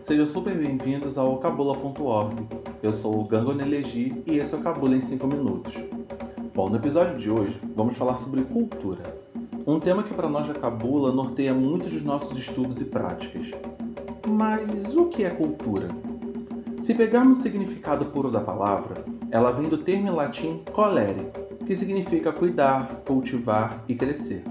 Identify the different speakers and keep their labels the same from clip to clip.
Speaker 1: Sejam super bem-vindos ao cabula.org. Eu sou o Gango Nelegi e esse é o Cabula em 5 minutos. Bom, no episódio de hoje vamos falar sobre cultura. Um tema que para nós da Cabula norteia muitos dos nossos estudos e práticas. Mas o que é cultura? Se pegarmos o significado puro da palavra, ela vem do termo em latim colere, que significa cuidar, cultivar e crescer.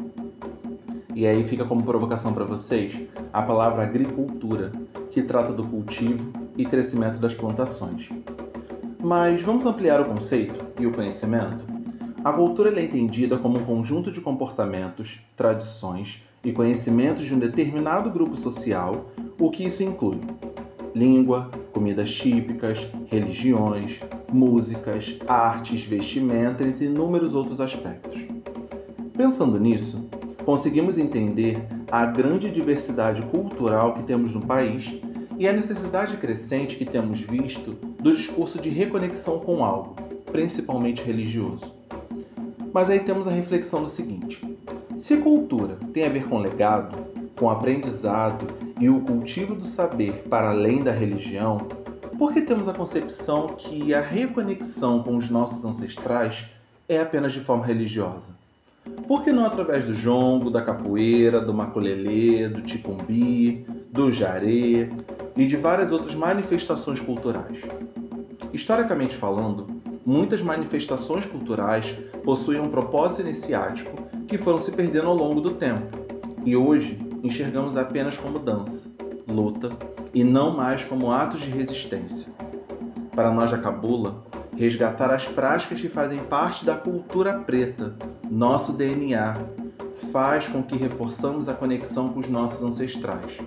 Speaker 1: E aí fica como provocação para vocês a palavra agricultura, que trata do cultivo e crescimento das plantações. Mas vamos ampliar o conceito e o conhecimento? A cultura é entendida como um conjunto de comportamentos, tradições e conhecimentos de um determinado grupo social, o que isso inclui língua, comidas típicas, religiões, músicas, artes, vestimenta, entre inúmeros outros aspectos. Pensando nisso, conseguimos entender a grande diversidade cultural que temos no país e a necessidade crescente que temos visto do discurso de reconexão com algo, principalmente religioso. Mas aí temos a reflexão do seguinte: se cultura tem a ver com legado, com aprendizado e o cultivo do saber para além da religião, por que temos a concepção que a reconexão com os nossos ancestrais é apenas de forma religiosa? Por que não através do jongo, da capoeira, do maculelê, do ticumbi, do jaré e de várias outras manifestações culturais? Historicamente falando, muitas manifestações culturais possuem um propósito iniciático que foram se perdendo ao longo do tempo, e hoje enxergamos apenas como dança, luta e não mais como atos de resistência. Para nós da Cabula, resgatar as práticas que fazem parte da cultura preta, nosso DNA, faz com que reforçamos a conexão com os nossos ancestrais.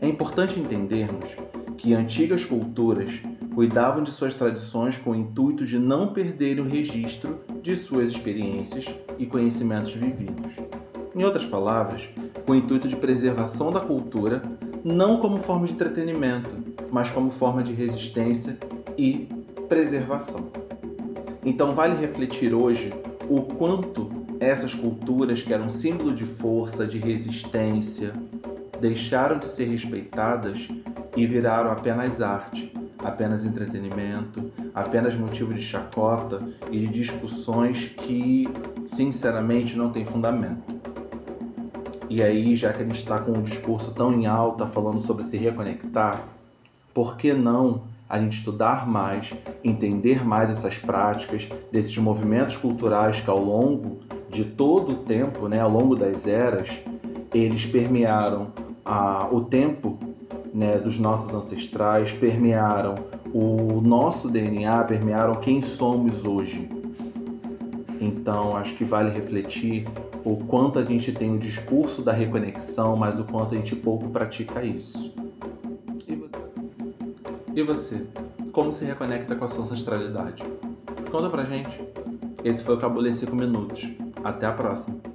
Speaker 1: É importante entendermos que antigas culturas cuidavam de suas tradições com o intuito de não perderem o registro de suas experiências e conhecimentos vividos. Em outras palavras, com o intuito de preservação da cultura, não como forma de entretenimento, mas como forma de resistência e preservação. Então vale refletir hoje o quanto essas culturas que eram símbolo de força, de resistência, deixaram de ser respeitadas e viraram apenas arte, apenas entretenimento, apenas motivo de chacota e de discussões que, sinceramente, não têm fundamento. E aí, já que a gente está com um discurso tão em alta falando sobre se reconectar, por que não a gente estudar mais, entender mais essas práticas, desses movimentos culturais que ao longo de todo o tempo, né, ao longo das eras, eles permearam a, o tempo né, dos nossos ancestrais, permearam o nosso DNA, permearam quem somos hoje. Então, acho que vale refletir o quanto a gente tem o discurso da reconexão, mas o quanto a gente pouco pratica isso. E você? Como se reconecta com a sua ancestralidade? Conta pra gente. Esse foi o Cabulê 5 Minutos. Até a próxima.